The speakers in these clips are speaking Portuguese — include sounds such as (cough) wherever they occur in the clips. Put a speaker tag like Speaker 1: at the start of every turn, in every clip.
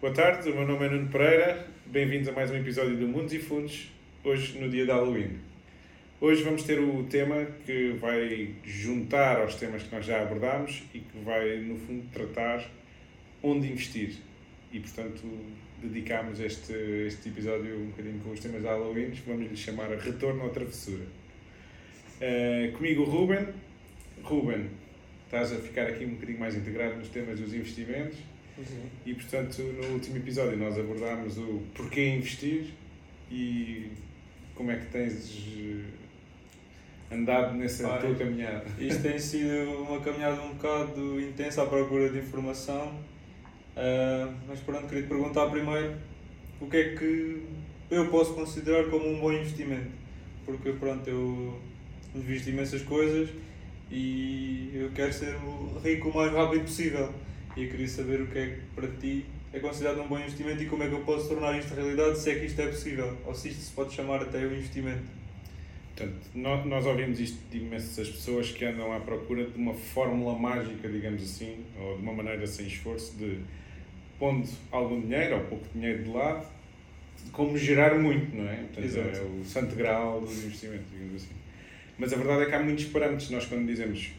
Speaker 1: Boa tarde, o meu nome é Nuno Pereira. Bem-vindos a mais um episódio do Mundos e Fundos, hoje no dia de Halloween. Hoje vamos ter o tema que vai juntar aos temas que nós já abordámos e que vai, no fundo, tratar onde investir. E, portanto, dedicámos este, este episódio um bocadinho com os temas de Halloween, vamos lhe chamar Retorno à Travessura. Uh, comigo o Ruben. Ruben, estás a ficar aqui um bocadinho mais integrado nos temas dos investimentos.
Speaker 2: Sim.
Speaker 1: E, portanto, no último episódio nós abordámos o porquê investir e como é que tens eh, andado nessa
Speaker 2: Olha,
Speaker 1: tua caminhada.
Speaker 2: Isto tem sido uma caminhada um bocado intensa à procura de informação, ah, mas pronto, queria te perguntar primeiro o que é que eu posso considerar como um bom investimento, porque pronto, eu invisto imensas coisas e eu quero ser o rico o mais rápido possível e eu queria saber o que é que para ti é considerado um bom investimento e como é que eu posso tornar isto realidade se é que isto é possível, ou se isto se pode chamar até um investimento.
Speaker 1: Portanto, nós, ouvimos isto de imensas pessoas que andam à procura de uma fórmula mágica, digamos assim, ou de uma maneira sem esforço de pondo algum dinheiro ou pouco dinheiro de lado, como gerar muito, não é? Portanto,
Speaker 2: Exato.
Speaker 1: é o santo grau dos investimentos, digamos assim. Mas a verdade é que há muitos parâmetros. Nós, quando dizemos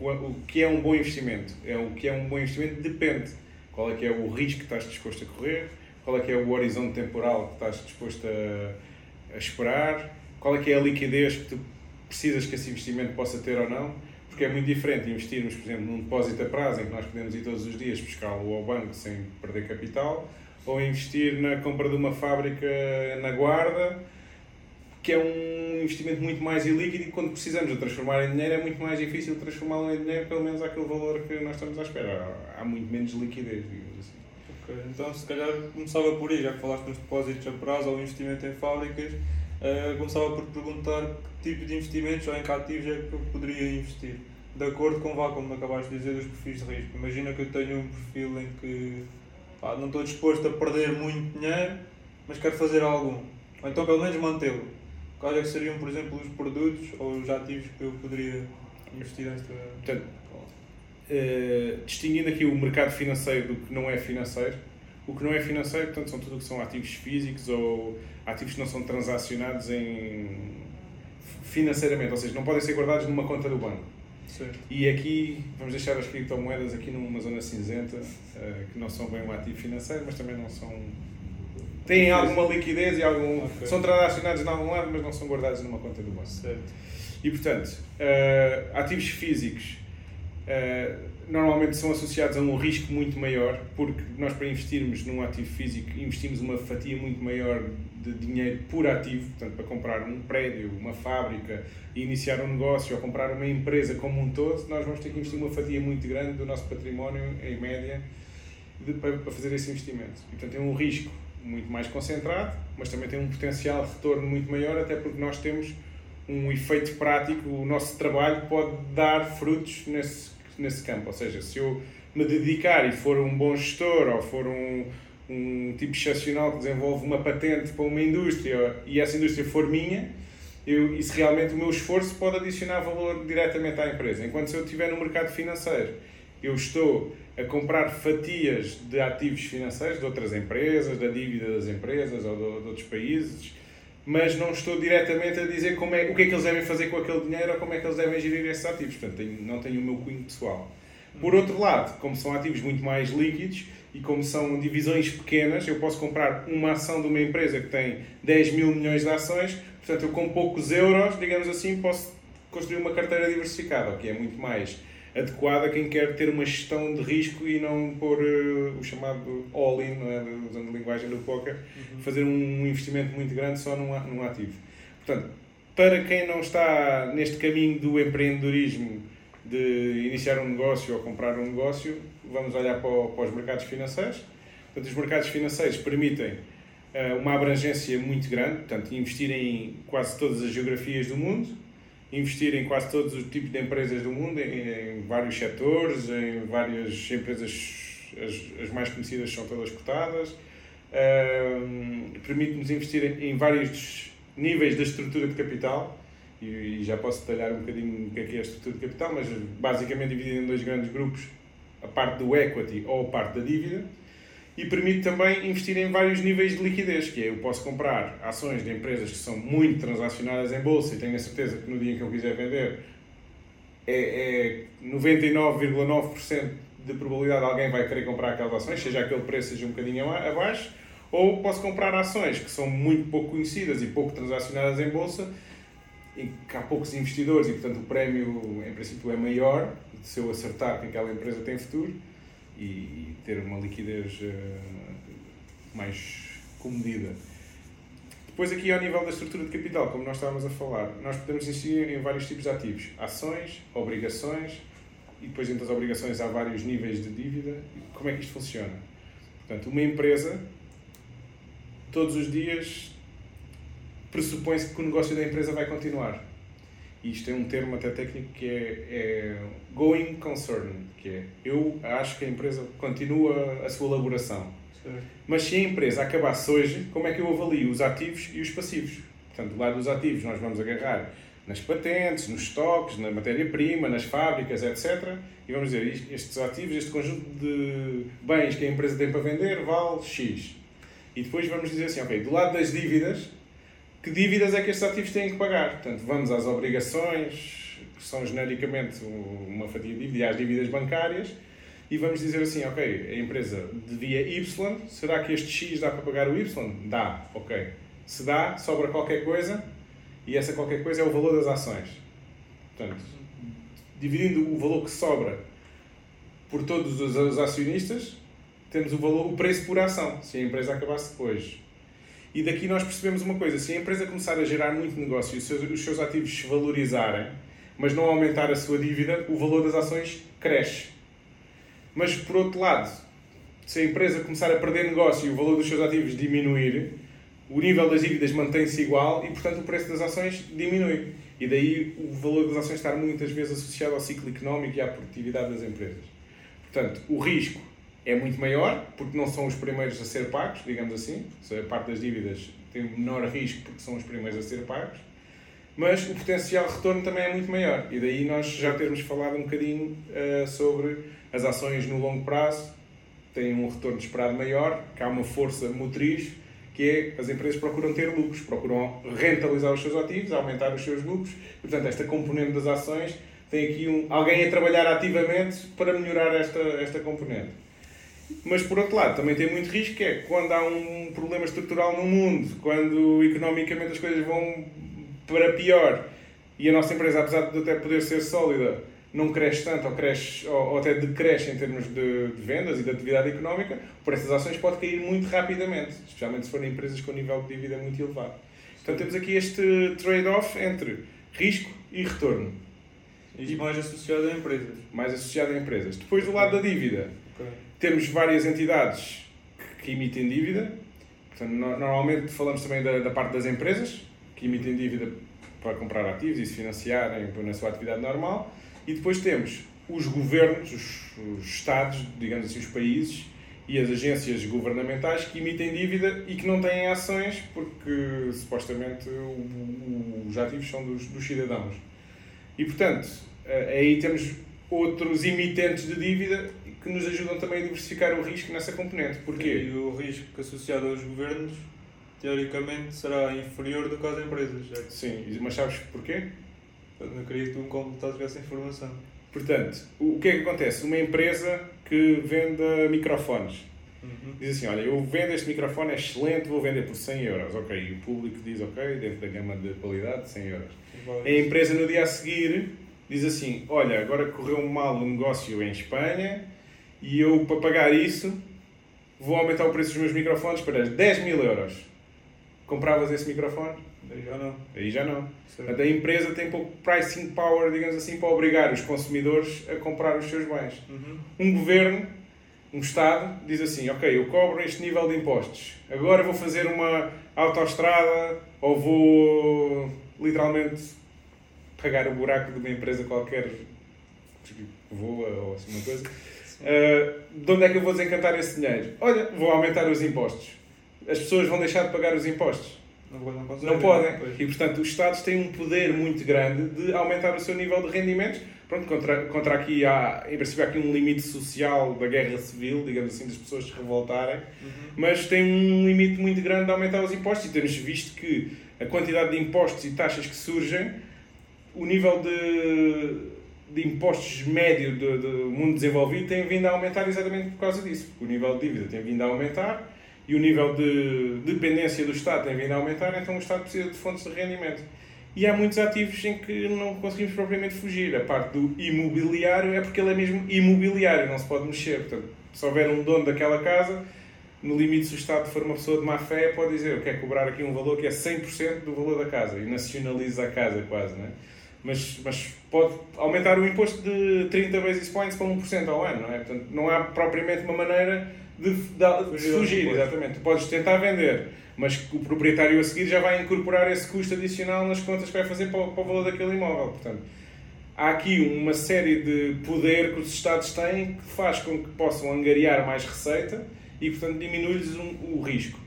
Speaker 1: o que é um bom investimento, é o que é um bom investimento depende. Qual é que é o risco que estás disposto a correr, qual é que é o horizonte temporal que estás disposto a, a esperar, qual é que é a liquidez que tu precisas que esse investimento possa ter ou não, porque é muito diferente investirmos, por exemplo, num depósito a prazo em que nós podemos ir todos os dias buscá-lo ao banco sem perder capital, ou investir na compra de uma fábrica na guarda, que é um investimento muito mais ilíquido e quando precisamos de transformar em dinheiro é muito mais difícil transformá-lo em dinheiro, pelo menos àquele valor que nós estamos à espera. Há muito menos liquidez, digamos assim.
Speaker 2: Ok, Então, se calhar começava por aí, já que falaste nos depósitos a prazo ou investimento em fábricas, eh, começava por perguntar que tipo de investimentos ou em que ativos é que eu poderia investir, de acordo com, vá, como acabaste de dizer, os perfis de risco. Imagina que eu tenho um perfil em que pá, não estou disposto a perder muito dinheiro, mas quero fazer algum, ou então pelo menos mantê-lo. Quais é que seriam, por exemplo, os produtos ou os ativos que eu poderia investir nesta...
Speaker 1: Portanto, eh, distinguindo aqui o mercado financeiro do que não é financeiro, o que não é financeiro, portanto, são tudo o que são ativos físicos ou ativos que não são transacionados em financeiramente, ou seja, não podem ser guardados numa conta do banco.
Speaker 2: Certo.
Speaker 1: E aqui vamos deixar as criptomoedas aqui numa zona cinzenta, eh, que não são bem um ativo financeiro, mas também não são. Têm alguma liquidez e algum.
Speaker 2: Ok.
Speaker 1: são transacionados de algum lado, mas não são guardados numa conta do banco.
Speaker 2: Certo.
Speaker 1: E portanto, eh, ativos físicos eh, normalmente são associados a um risco muito maior, porque nós para investirmos num ativo físico investimos uma fatia muito maior de dinheiro por ativo, portanto para comprar um prédio, uma fábrica, iniciar um negócio ou comprar uma empresa como um todo, nós vamos ter que investir uma fatia muito grande do nosso património, em média, de- para, para fazer esse investimento. E, portanto, tem um risco muito mais concentrado, mas também tem um potencial de retorno muito maior, até porque nós temos um efeito prático, o nosso trabalho pode dar frutos nesse, nesse campo. Ou seja, se eu me dedicar e for um bom gestor ou for um, um tipo excepcional que desenvolve uma patente para uma indústria e essa indústria for minha, eu, isso realmente o meu esforço pode adicionar valor diretamente à empresa. Enquanto se eu estiver no mercado financeiro, eu estou a comprar fatias de ativos financeiros de outras empresas, da dívida das empresas ou de, de outros países, mas não estou diretamente a dizer como é, o que é que eles devem fazer com aquele dinheiro ou como é que eles devem gerir esses ativos. Portanto, tenho- não tenho o meu cunho pessoal. Por outro lado, como são ativos muito mais líquidos e como são divisões pequenas, eu posso comprar uma ação de uma empresa que tem 10 mil milhões de ações, portanto, eu com poucos euros, digamos assim, posso construir uma carteira diversificada, o que é muito mais adequada a quem quer ter uma gestão de risco e não pôr eh, o chamado all-in, é? usando a linguagem do poker, fazer um investimento muito grande só num, num ativo. Portanto, para quem não está neste caminho do empreendedorismo, de iniciar um negócio ou comprar um negócio, vamos olhar para, o- para os mercados financeiros. Portanto, os mercados financeiros permitem eh, uma abrangência muito grande, portanto, investir em quase todas as geografias do mundo, investir em quase todos os tipos de empresas do mundo, em, em vários setores, em várias empresas, as, as mais conhecidas são todas cotadas. Ahm, Permite-nos investir em, em vários níveis da estrutura de capital e, já posso detalhar um bocadinho o que é, que é a estrutura de capital, mas basicamente dividido em dois grandes grupos, a parte do equity ou a parte da dívida, e permite também investir em vários níveis de liquidez, que é eu posso comprar ações de empresas que são muito transacionadas em bolsa e tenho a certeza que no dia em que eu quiser vender é, é 99,9% de probabilidade de alguém vai querer comprar aquelas ações, seja aquele preço seja um bocadinho abaixo, ou posso comprar ações que são muito pouco conhecidas e pouco transacionadas em bolsa, em que há poucos investidores e, portanto, o prémio, em princípio, é maior se eu acertar que aquela empresa tem futuro e ter uma liquidez uh, mais comedida. Depois aqui ao nível da estrutura de capital, como nós estávamos a falar, nós podemos investir em vários tipos de ativos. Ações, obrigações, e depois dentro das obrigações há vários níveis de dívida. Como é que isto funciona? Portanto, uma empresa, todos os dias, pressupõe-se que o negócio da empresa vai continuar. Isto é um termo até técnico que é, é going concern, que é eu acho que a empresa continua a sua elaboração. Mas se a empresa acabasse hoje, como é que eu avalio os ativos e os passivos? Portanto, do lado dos ativos nós vamos agarrar nas patentes, nos estoques, na matéria-prima, nas fábricas, etc. E vamos dizer, estes ativos, este conjunto de bens que a empresa tem para vender vale X. E depois vamos dizer assim, ok, do lado das dívidas, que dívidas é que estes ativos têm que pagar? Portanto, vamos às obrigações, que são genericamente uma fatia de dívida, e às dívidas bancárias, e vamos dizer assim, ok, a empresa devia Y, será que este X dá para pagar o Y? Dá, ok. Se dá, sobra qualquer coisa, e essa qualquer coisa é o valor das ações. Portanto, dividindo o valor que sobra por todos os acionistas, temos o valor, o preço por ação, se a empresa acabasse depois. E daqui nós percebemos uma coisa: se a empresa começar a gerar muito negócio e os seus, os seus ativos se valorizarem, mas não aumentar a sua dívida, o valor das ações cresce. Mas por outro lado, se a empresa começar a perder negócio e o valor dos seus ativos diminuir, o nível das dívidas mantém-se igual e, portanto, o preço das ações diminui. E daí o valor das ações estar muitas vezes associado ao ciclo económico e à produtividade das empresas. Portanto, o risco é muito maior, porque não são os primeiros a ser pagos, digamos assim. A parte das dívidas tem menor risco porque são os primeiros a ser pagos. Mas o potencial retorno também é muito maior. E daí nós já termos falado um bocadinho uh, sobre as ações no longo prazo têm um retorno esperado maior, que há uma força motriz, que é as empresas procuram ter lucros, procuram rentabilizar os seus ativos, aumentar os seus lucros. Portanto, esta componente das ações tem aqui um, alguém a trabalhar ativamente para melhorar esta, esta componente. Mas por outro lado, também tem muito risco, que é quando há um problema estrutural no mundo, quando economicamente as coisas vão para pior e a nossa empresa, apesar de até poder ser sólida, não cresce tanto ou, cresce, ou, ou até decresce em termos de, de, vendas e de atividade económica, por essas ações pode cair muito rapidamente, especialmente se forem empresas com nível de dívida muito elevado. Portanto, temos aqui este trade-off entre risco e retorno.
Speaker 2: E mais associado a empresas.
Speaker 1: Mais associado a empresas. Depois, do lado da dívida, okay. Temos várias entidades que, emitem dívida. Portanto, no, normalmente falamos também da, da parte das empresas, que emitem dívida para comprar ativos e se financiarem na sua atividade normal. E depois temos os governos, os, os Estados, digamos assim, os países e as agências governamentais que emitem dívida e que não têm ações porque supostamente o, o, os ativos são dos, dos cidadãos. E portanto, aí temos outros emitentes de dívida que nos ajudam também a diversificar o risco nessa componente. Porquê?
Speaker 2: E o risco associado aos governos, teoricamente, será inferior do que às empresas, certo?
Speaker 1: Sim, mas sabes porquê?
Speaker 2: Eu queria que tu me completasses essa informação.
Speaker 1: Portanto, o que é que acontece? Uma empresa que venda microfones uhum. diz assim: Olha, eu vendo este microfone, é excelente, vou vender por 100 euros. Ok, e o público diz: Ok, dentro da gama de qualidade, 100 euros. A empresa no dia a seguir diz assim: Olha, agora correu mal o negócio em Espanha e eu, para pagar isso, vou aumentar o preço dos meus microfones para 10 mil euros. Compravas esse microfone?
Speaker 2: Aí já não.
Speaker 1: Aí já não. A empresa tem pouco pricing power, digamos assim, para obrigar os consumidores a comprar os seus bens. Uhum. Um governo, um Estado, diz assim: Ok, eu cobro este nível de impostos, agora vou fazer uma autoestrada ou vou literalmente pagar o buraco de uma empresa qualquer que voa ou assim uma coisa. Uh, de onde é que eu vou desencantar esse dinheiro? Olha, vou aumentar os impostos. As pessoas vão deixar de pagar os impostos
Speaker 2: Não, não,
Speaker 1: não podem. E, portanto, os Estados têm um poder muito grande de aumentar o seu nível de rendimentos. Pronto, contra, contra aqui há, em princípio, há aqui um limite social da guerra civil, digamos assim, das pessoas se revoltarem, uhum. mas tem um limite muito grande de aumentar os impostos e temos visto que a quantidade de impostos e taxas que surgem, o nível de, de impostos médio do, do mundo desenvolvido tem vindo a aumentar exatamente por causa disso. O nível de dívida tem vindo a aumentar e o nível de dependência do Estado tem vindo a aumentar, então o Estado precisa de fontes de rendimento. E há muitos ativos em que não conseguimos propriamente fugir. A parte do imobiliário é porque ele é mesmo imobiliário, não se pode mexer. Portanto, se houver um dono daquela casa, no limite, se o Estado for uma pessoa de má fé, pode dizer: Eu quero cobrar aqui um valor que é 100% do valor da casa e nacionaliza a casa quase, não é? Mas, mas pode aumentar o imposto de 30 basis points para 1% ao ano, não é? Portanto, não há propriamente uma maneira de, de, de fugir, exatamente. Tu podes tentar vender, mas o proprietário a seguir já vai incorporar esse custo adicional nas contas que vai fazer para, para o valor daquele imóvel. Portanto, há aqui uma série de poder que os Estados têm que faz com que possam angariar mais receita e, portanto, diminui-lhes um, o risco.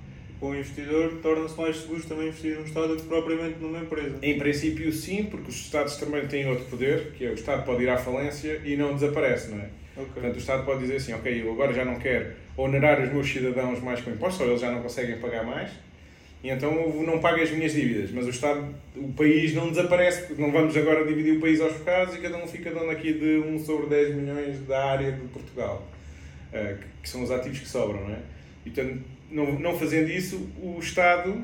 Speaker 2: O investidor, torna-se mais seguro também investir num Estado do que propriamente numa empresa.
Speaker 1: Em princípio, sim, porque os Estados também têm outro poder, que é o Estado pode ir à falência e não desaparece, não é? Okay. Portanto, o Estado pode dizer assim, ok, eu agora já não quero onerar os meus cidadãos mais com impostos, ou eles já não conseguem pagar mais, e então não pago as minhas dívidas, mas o Estado, o país não desaparece, porque não vamos agora dividir o país aos bocados e cada um fica dono aqui de 1 sobre 10 milhões da área de Portugal. Eh, que são os ativos que sobram, não é? E, portanto, não, não fazendo isso, o Estado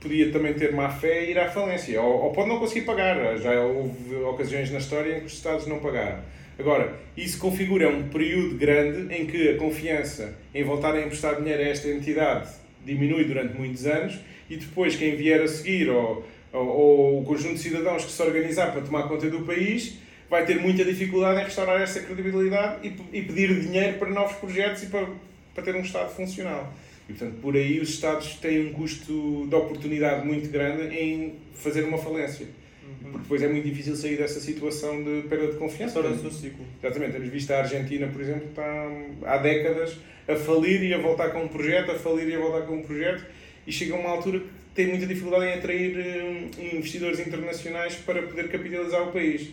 Speaker 1: podia também ter má fé e ir à falência, ou, ou, pode não conseguir pagar. Já houve ocasiões na história em que os Estados não pagaram. Agora, isso configura um período grande em que a confiança em voltar a emprestar dinheiro a esta entidade diminui durante muitos anos e depois quem vier a seguir ou, ou, ou o conjunto de cidadãos que se organizar para tomar conta do país vai ter muita dificuldade em restaurar essa credibilidade e, e pedir dinheiro para novos projetos e para, para ter um Estado funcional. E, portanto, por aí os Estados têm um custo de oportunidade muito grande em fazer uma falência. Uhum. Porque depois é muito difícil sair dessa situação de perda de confiança.
Speaker 2: Torna-se um ciclo.
Speaker 1: Exatamente. Temos visto a Argentina, por exemplo, está há décadas a falir e a voltar com um projeto, a falir e a voltar com um projeto, e chega a uma altura que tem muita dificuldade em atrair um, investidores internacionais para poder capitalizar o país.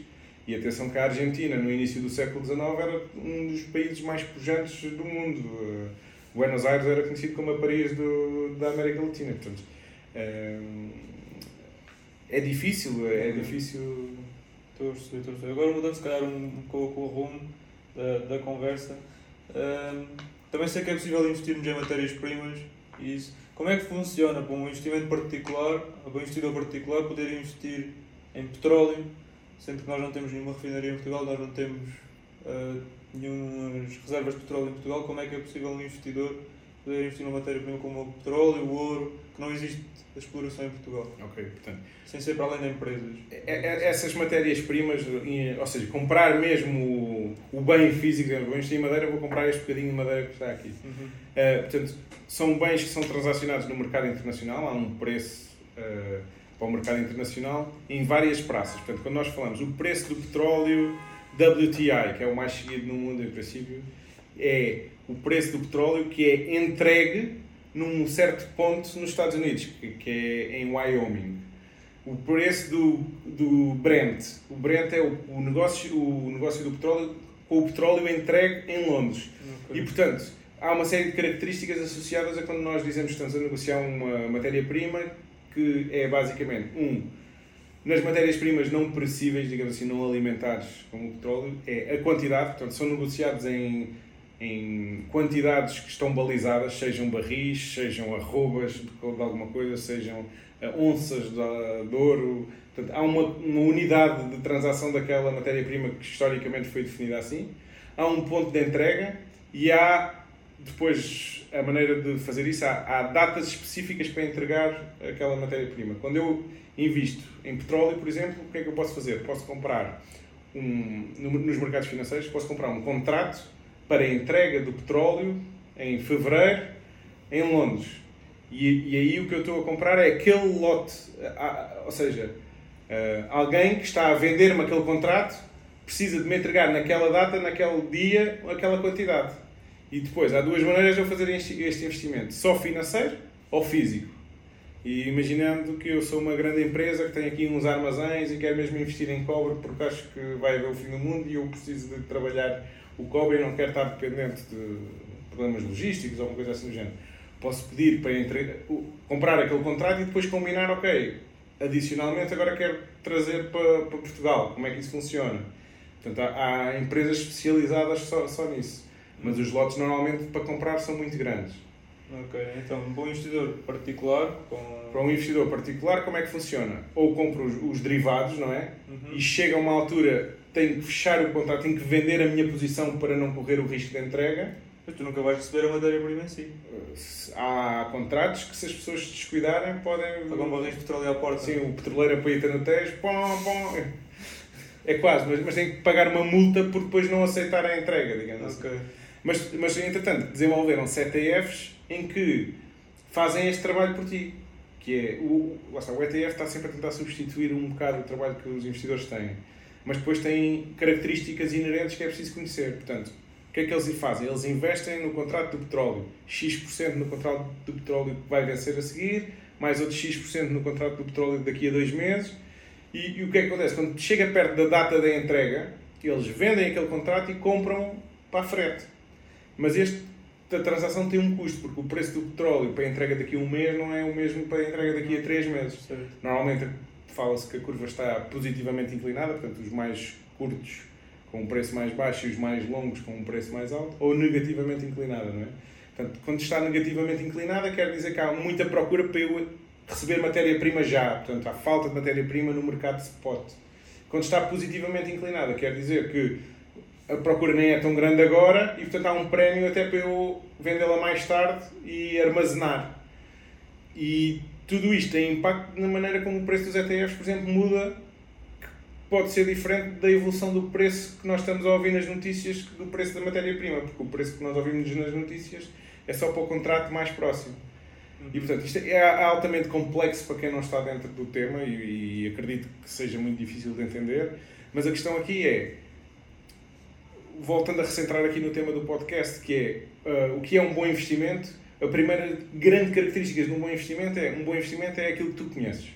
Speaker 1: E atenção que a Argentina, no início do século XIX, era um dos países mais pujantes do mundo. Buenos Aires era conhecido como a Paris do, da América Latina. Portanto, uh, é difícil, é, é difícil.
Speaker 2: Estou a perceber, estou a perceber. Agora mudando se calhar um pouco o rumo da, da conversa. Uh, também sei que é possível investirmos em matérias-primas e isso. Como é que funciona para um investimento particular, para um investidor particular poder investir em petróleo sendo que nós não temos nenhuma refinaria em Portugal, nós não temos uh, nenhumas reservas de petróleo em Portugal, como é que é possível um investidor poder investir numa matéria-prima como o petróleo, o ouro, que não existe a exploração em Portugal?
Speaker 1: Ok, portanto...
Speaker 2: Sem ser para além de empresas.
Speaker 1: É, é, essas matérias-primas, ou seja, comprar mesmo o, o bem físico, vou investir em madeira, vou comprar este bocadinho de madeira que está aqui. Uhum. Uh, portanto, são bens que são transacionados no mercado internacional, há um preço... Uh, para o mercado internacional em várias praças. Portanto, quando nós falamos o preço do petróleo WTI, que é o mais seguido no mundo em princípio, é o preço do petróleo que é entregue num certo ponto nos Estados Unidos, que, que é em Wyoming. O preço do, do Brent. O Brent é o, o, negócio, o negócio do petróleo com o petróleo entregue em Londres. Okay. E, portanto, há uma série de características associadas a quando nós dizemos que estamos a negociar uma matéria-prima que é basicamente, um, nas matérias-primas não perecíveis, digamos assim, não alimentares, como o petróleo, é a quantidade, portanto, são negociados em, em quantidades que estão balizadas, sejam barris, sejam arrobas de, de alguma coisa, sejam eh, onças de, de ouro. Portanto, há uma, uma unidade de transação daquela matéria-prima que historicamente foi definida assim. Há um ponto de entrega e há depois a maneira de fazer isso, há, há datas específicas para entregar aquela matéria-prima. Quando eu invisto em petróleo, por exemplo, o que é que eu posso fazer? Posso comprar, um, nos mercados financeiros, posso comprar um contrato para a entrega do petróleo em fevereiro em Londres. E, e aí o que eu estou a comprar é aquele lote, ou seja, alguém que está a vender-me aquele contrato precisa de me entregar naquela data, naquele dia, aquela quantidade. E depois, há duas maneiras de eu fazer este investimento: só financeiro ou físico. E imaginando que eu sou uma grande empresa que tem aqui uns armazéns e quero mesmo investir em cobre porque acho que vai haver o fim do mundo e eu preciso de trabalhar o cobre e não quero estar dependente de problemas logísticos ou alguma coisa assim do género. Posso pedir para entre... comprar aquele contrato e depois combinar, ok, adicionalmente agora quero trazer para, para Portugal, como é que isso funciona? Portanto, há, há empresas especializadas só, só nisso. Mas os lotes normalmente para comprar são muito grandes.
Speaker 2: Ok, então um bom investidor particular com...
Speaker 1: Para um investidor particular, como é que funciona? Ou compra os, os derivados, não é? Uhum. E chega a uma altura, tenho que fechar o contrato, tenho que vender a minha posição para não correr o risco de entrega.
Speaker 2: Mas tu nunca vais receber a matéria-prima em si.
Speaker 1: Há contratos que, se as pessoas se descuidarem, podem.
Speaker 2: Pagam barris de petróleo à porta.
Speaker 1: Sim, o petroleiro apoia no pom, pom. É quase, mas, mas tem que pagar uma multa por depois não aceitar a entrega, digamos
Speaker 2: okay.
Speaker 1: assim. Mas, mas, entretanto, desenvolveram CTFs em que fazem este trabalho por ti. Que é, o, está, o ETF está sempre a tentar substituir um bocado o trabalho que os investidores têm. Mas depois tem características inerentes que é preciso conhecer. Portanto, o que é que eles fazem? Eles investem no contrato do petróleo. X% no contrato do petróleo que vai vencer a seguir, mais outros X% no contrato do petróleo daqui a dois meses. E, e o que é que acontece? Quando chega perto da data da entrega, eles vendem aquele contrato e compram para a frete. Mas este a transação tem um custo, porque o preço do petróleo para a entrega daqui a um mês não é o mesmo para a entrega daqui a três meses. Certo. Normalmente fala-se que a curva está positivamente inclinada, portanto, os mais curtos com um preço mais baixo e os mais longos com um preço mais alto, ou negativamente inclinada, não é? Portanto, quando está negativamente inclinada, quer dizer que há muita procura para eu receber matéria-prima já, portanto, há falta de matéria-prima no mercado de spot. Quando está positivamente inclinada, quer dizer que a procura nem é tão grande agora e, portanto, há um prémio até para eu vendê-la mais tarde e armazenar. E tudo isto tem impacto na maneira como o preço dos ETFs, por exemplo, muda, que pode ser diferente da evolução do preço que nós estamos a ouvir nas notícias do preço da matéria-prima, porque o preço que nós ouvimos nas notícias é só para o contrato mais próximo. E portanto, isto é altamente complexo para quem não está dentro do tema e, e acredito que seja muito difícil de entender, mas a questão aqui é voltando a recentrar aqui no tema do podcast, que é uh, o que é um bom investimento, a primeira grande característica de um bom investimento é um bom investimento é aquilo que tu conheces.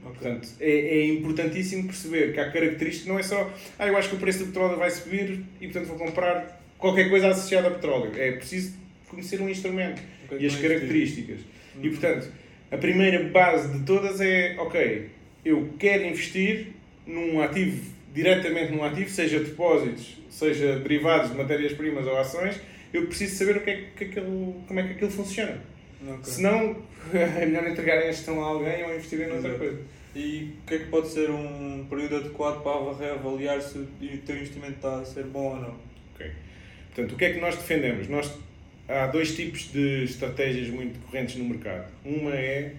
Speaker 1: Okay. Portanto, é, é, importantíssimo perceber que há características, não é só, ah, eu acho que o preço do petróleo vai subir e portanto vou comprar qualquer coisa associada a petróleo. É preciso conhecer um instrumento okay, e as características. Uhum. E portanto, a primeira base de todas é, ok, eu quero investir num ativo, diretamente num ativo, seja depósitos, seja derivados de matérias-primas ou ações, eu preciso saber o que é que aquilo, como é que aquilo funciona. Okay. Senão, (laughs) é melhor entregarem a gestão a alguém ou investirem noutra coisa.
Speaker 2: E o que é que pode ser um período adequado para reavaliar se o teu investimento está a ser bom ou não?
Speaker 1: Ok. Portanto, o que é que nós defendemos? Nós, há dois tipos de estratégias muito correntes no mercado. Uma é,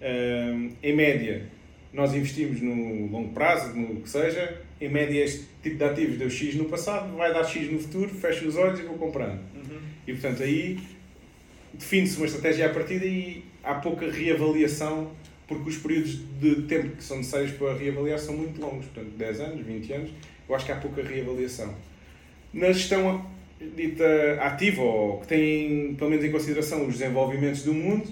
Speaker 1: um, em média, nós investimos no longo prazo, no que seja, em média este tipo de ativos deu X no passado, vai dar X no futuro, fecho os olhos e vou comprando. Uhum. E portanto aí define-se uma estratégia à partida e há pouca reavaliação, porque os períodos de tempo que são necessários para reavaliar são muito longos, portanto 10 anos, 20 anos, eu acho que há pouca reavaliação. Na gestão dita ativa, ou que tem pelo menos em consideração os desenvolvimentos do mundo,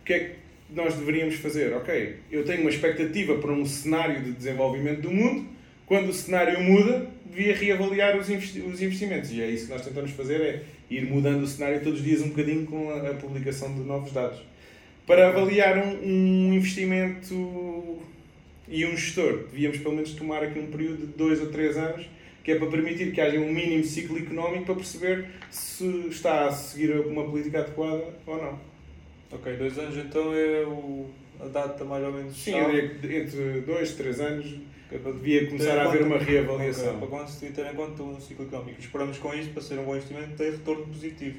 Speaker 1: o que é que nós deveríamos fazer? Ok, eu tenho uma expectativa para um cenário de desenvolvimento do mundo, quando o cenário muda, devia reavaliar os investimentos. E é isso que nós tentamos fazer, é ir mudando o cenário todos os dias um bocadinho com a, publicação de novos dados. Para avaliar um, um investimento e um gestor, devíamos pelo menos tomar aqui um período de dois ou três anos, que é para permitir que haja um mínimo ciclo económico para perceber se está a seguir uma política adequada ou não.
Speaker 2: Ok, dois anos então é o, a data mais ou menos.
Speaker 1: Sim, entre dois, três anos devia começar a haver uma reavaliação.
Speaker 2: Okay, para se ter em conta um ciclo económico. Esperamos com isto, para ser um bom investimento, ter retorno positivo.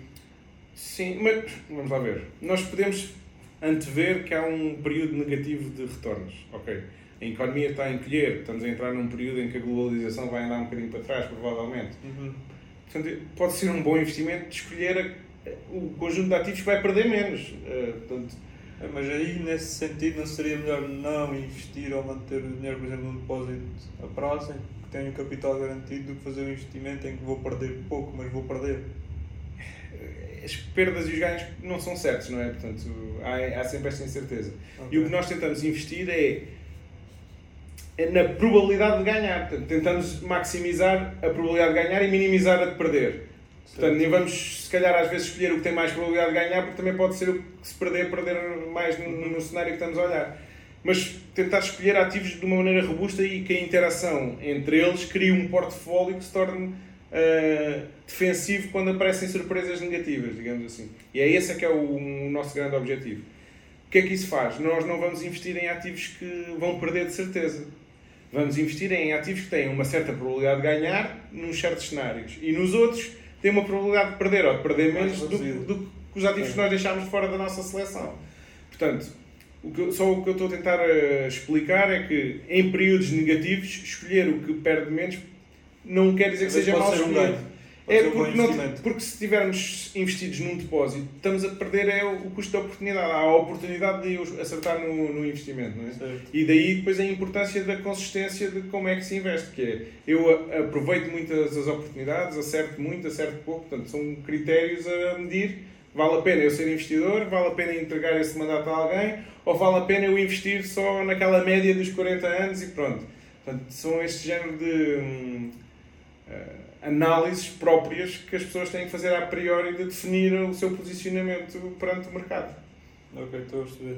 Speaker 1: Sim, mas vamos lá ver. Nós podemos antever que há um período negativo de retornos. Ok. A economia está a encolher, estamos a entrar num período em que a globalização vai andar um bocadinho para trás, provavelmente. Uhum. Portanto, pode ser um bom investimento de escolher o conjunto de ativos vai perder menos. Uh, portanto,
Speaker 2: é, mas aí, nesse sentido, não seria melhor não investir ou manter o dinheiro, por exemplo, num depósito a prazo, em que tenho capital garantido, do que fazer um investimento em que vou perder pouco, mas vou perder?
Speaker 1: as perdas e os ganhos não são certos, não é? Portanto, há, há sempre esta incerteza. Okay. E o que nós tentamos investir é, é na probabilidade de ganhar. Portanto, tentamos maximizar a probabilidade de ganhar e minimizar a de perder. Portanto, nem vamos, se calhar, às vezes escolher o que tem mais probabilidade de ganhar, porque também pode ser o que se perder, perder mais no, no cenário que estamos a olhar. Mas tentar escolher ativos de uma maneira robusta e que a interação entre eles crie um portfólio que se torne uh, defensivo quando aparecem surpresas negativas, digamos assim. E é esse é que é o, o nosso grande objetivo. O que é que isso faz? Nós não vamos investir em ativos que vão perder de certeza. Vamos investir em ativos que têm uma certa probabilidade de ganhar num certos cenários. E nos outros tem uma probabilidade de perder, ou de perder menos do, do, que os ativos que nós deixámos fora da nossa seleção. Portanto, o que, só o que eu estou a tentar uh, explicar é que em períodos negativos, escolher o que perde menos não quer dizer que seja mal escolhido. É porque, não, porque se estivermos investidos num depósito, estamos a perder é o, custo da oportunidade. Há a oportunidade de acertar no, no investimento. Não é? Certo. E daí depois a importância da consistência de como é que se investe. Que é, eu aproveito muitas as oportunidades, acerto muito, acerto pouco. Portanto, são critérios a medir. Vale a pena eu ser investidor? Vale a pena entregar esse mandato a alguém? Ou vale a pena eu investir só naquela média dos 40 anos e pronto? Portanto, são este género de. Hum, uh, análises próprias que as pessoas têm que fazer a priori de definir o seu posicionamento perante o mercado.
Speaker 2: Ok, estou a perceber.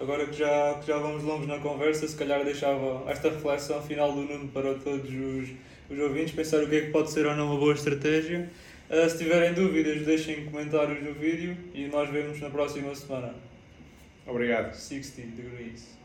Speaker 2: Agora que já, que já vamos longos na conversa, se calhar deixava esta reflexão final do Nuno para todos os, os ouvintes, pensar o que é que pode ser ou não uma boa estratégia. Uh, se tiverem dúvidas, deixem comentários no vídeo e nós vemos na próxima semana.
Speaker 1: Obrigado.
Speaker 2: 60 degrees.